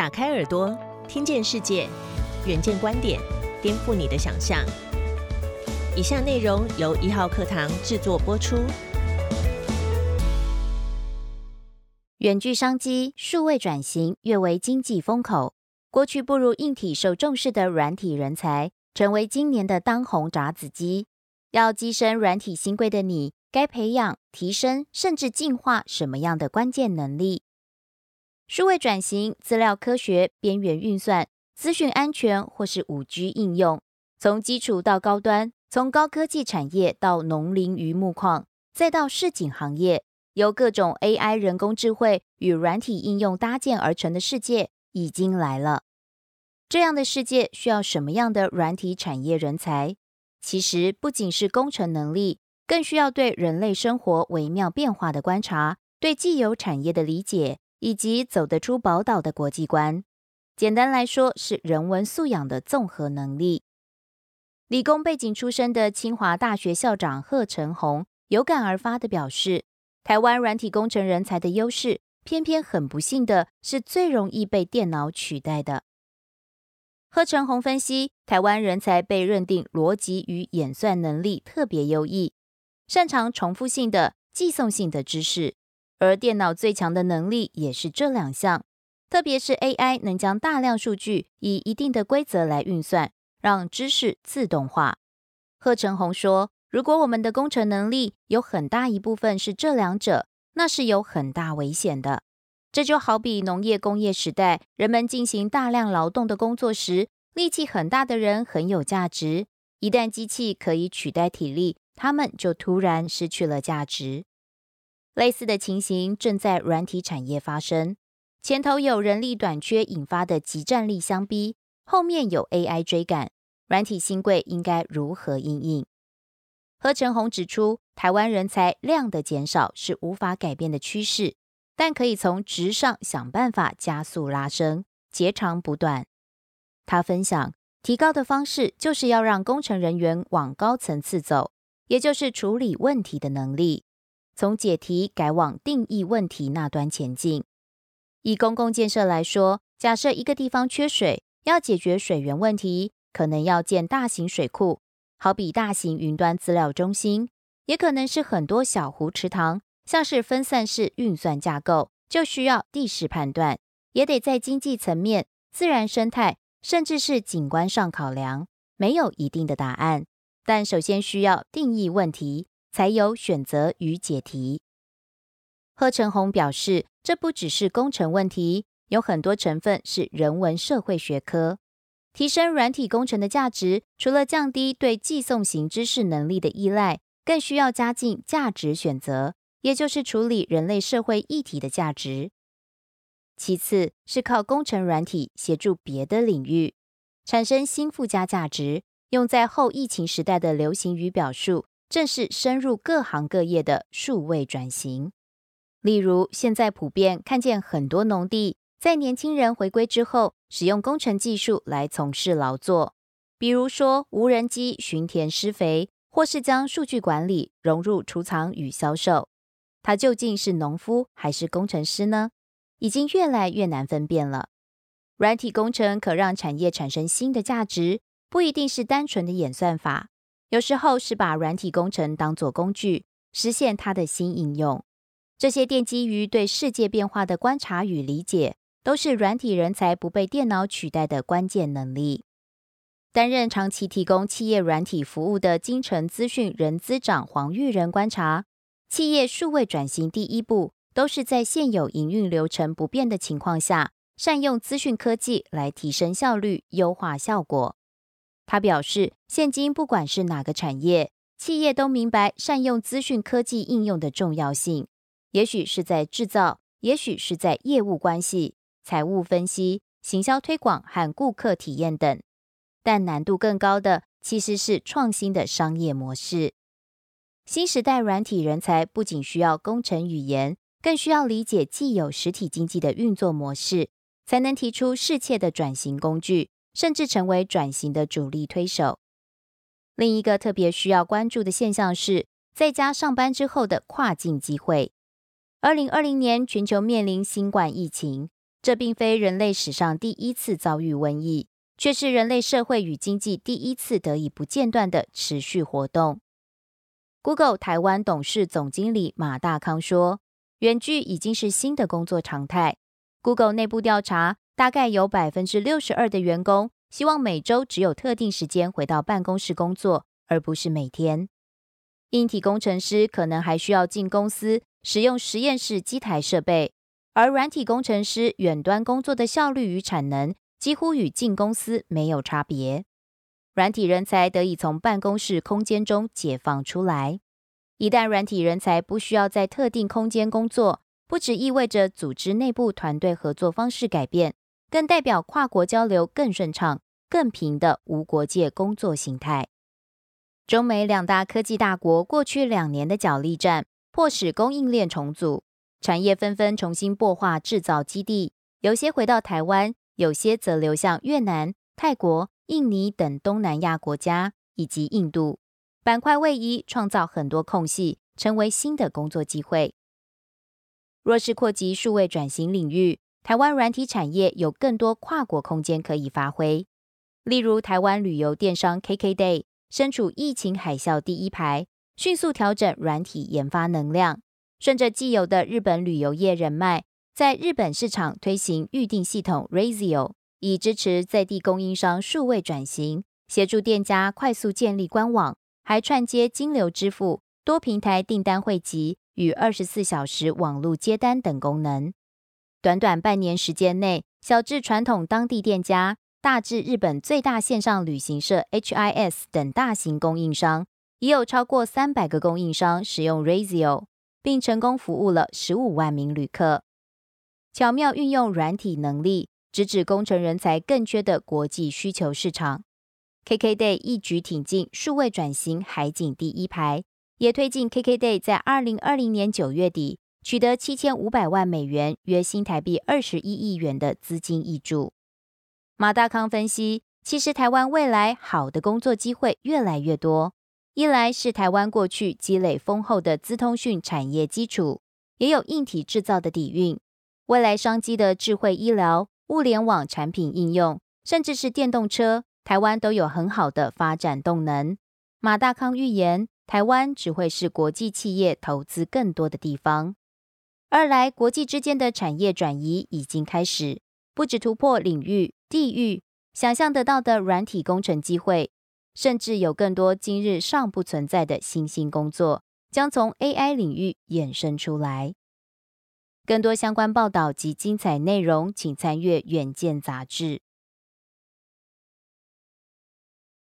打开耳朵，听见世界，远见观点，颠覆你的想象。以下内容由一号课堂制作播出。远距商机，数位转型跃为经济风口。过去不如硬体受重视的软体人才，成为今年的当红炸子鸡。要跻身软体新贵的你，该培养、提升甚至进化什么样的关键能力？数位转型、资料科学、边缘运算、资讯安全，或是五 G 应用，从基础到高端，从高科技产业到农林渔牧矿，再到市井行业，由各种 AI 人工智慧与软体应用搭建而成的世界已经来了。这样的世界需要什么样的软体产业人才？其实不仅是工程能力，更需要对人类生活微妙变化的观察，对既有产业的理解。以及走得出宝岛的国际观，简单来说是人文素养的综合能力。理工背景出身的清华大学校长贺成红有感而发的表示，台湾软体工程人才的优势，偏偏很不幸的是最容易被电脑取代的。贺成红分析，台湾人才被认定逻辑与演算能力特别优异，擅长重复性的、寄送性的知识。而电脑最强的能力也是这两项，特别是 AI 能将大量数据以一定的规则来运算，让知识自动化。贺成红说：“如果我们的工程能力有很大一部分是这两者，那是有很大危险的。这就好比农业工业时代，人们进行大量劳动的工作时，力气很大的人很有价值。一旦机器可以取代体力，他们就突然失去了价值。”类似的情形正在软体产业发生，前头有人力短缺引发的极战力相逼，后面有 AI 追赶，软体新贵应该如何应应？何成宏指出，台湾人才量的减少是无法改变的趋势，但可以从值上想办法加速拉升，截长补短。他分享，提高的方式就是要让工程人员往高层次走，也就是处理问题的能力。从解题改往定义问题那端前进。以公共建设来说，假设一个地方缺水，要解决水源问题，可能要建大型水库，好比大型云端资料中心；也可能是很多小湖池塘，像是分散式运算架构，就需要地势判断，也得在经济层面、自然生态，甚至是景观上考量。没有一定的答案，但首先需要定义问题。才有选择与解题。贺成红表示，这不只是工程问题，有很多成分是人文社会学科。提升软体工程的价值，除了降低对寄送型知识能力的依赖，更需要加进价值选择，也就是处理人类社会议题的价值。其次是靠工程软体协助别的领域产生新附加价值，用在后疫情时代的流行语表述。正是深入各行各业的数位转型。例如，现在普遍看见很多农地在年轻人回归之后，使用工程技术来从事劳作，比如说无人机巡田施肥，或是将数据管理融入储藏与销售。他究竟是农夫还是工程师呢？已经越来越难分辨了。软体工程可让产业产生新的价值，不一定是单纯的演算法。有时候是把软体工程当作工具，实现它的新应用。这些奠基于对世界变化的观察与理解，都是软体人才不被电脑取代的关键能力。担任长期提供企业软体服务的金城资讯人资长黄玉仁观察，企业数位转型第一步，都是在现有营运流程不变的情况下，善用资讯科技来提升效率、优化效果。他表示，现今不管是哪个产业，企业都明白善用资讯科技应用的重要性。也许是在制造，也许是在业务关系、财务分析、行销推广和顾客体验等。但难度更高的，其实是创新的商业模式。新时代软体人才不仅需要工程语言，更需要理解既有实体经济的运作模式，才能提出适切的转型工具。甚至成为转型的主力推手。另一个特别需要关注的现象是，在家上班之后的跨境机会。二零二零年，全球面临新冠疫情，这并非人类史上第一次遭遇瘟疫，却是人类社会与经济第一次得以不间断的持续活动。Google 台湾董事总经理马大康说：“远距已经是新的工作常态。Google 内部调查，大概有百分之六十二的员工希望每周只有特定时间回到办公室工作，而不是每天。硬体工程师可能还需要进公司使用实验室机台设备。”而软体工程师远端工作的效率与产能几乎与进公司没有差别，软体人才得以从办公室空间中解放出来。一旦软体人才不需要在特定空间工作，不只意味着组织内部团队合作方式改变，更代表跨国交流更顺畅、更平的无国界工作形态。中美两大科技大国过去两年的角力战，迫使供应链重组。产业纷纷重新擘画制造基地，有些回到台湾，有些则流向越南、泰国、印尼等东南亚国家以及印度。板块位移，创造很多空隙，成为新的工作机会。若是扩及数位转型领域，台湾软体产业有更多跨国空间可以发挥。例如，台湾旅游电商 KKday 身处疫情海啸第一排，迅速调整软体研发能量。顺着既有的日本旅游业人脉，在日本市场推行预订系统 Razio，以支持在地供应商数位转型，协助店家快速建立官网，还串接金流支付、多平台订单汇集与二十四小时网络接单等功能。短短半年时间内，小至传统当地店家，大至日本最大线上旅行社 HIS 等大型供应商，已有超过三百个供应商使用 Razio。并成功服务了十五万名旅客，巧妙运用软体能力，直指工程人才更缺的国际需求市场。KKday 一举挺进数位转型海景第一排，也推进 KKday 在二零二零年九月底取得七千五百万美元（约新台币二十一亿元）的资金挹注。马大康分析，其实台湾未来好的工作机会越来越多。一来是台湾过去积累丰厚的资通讯产业基础，也有硬体制造的底蕴，未来商机的智慧医疗、物联网产品应用，甚至是电动车，台湾都有很好的发展动能。马大康预言，台湾只会是国际企业投资更多的地方。二来，国际之间的产业转移已经开始，不止突破领域、地域，想象得到的软体工程机会。甚至有更多今日尚不存在的新兴工作，将从 AI 领域衍生出来。更多相关报道及精彩内容，请参阅《远见》杂志。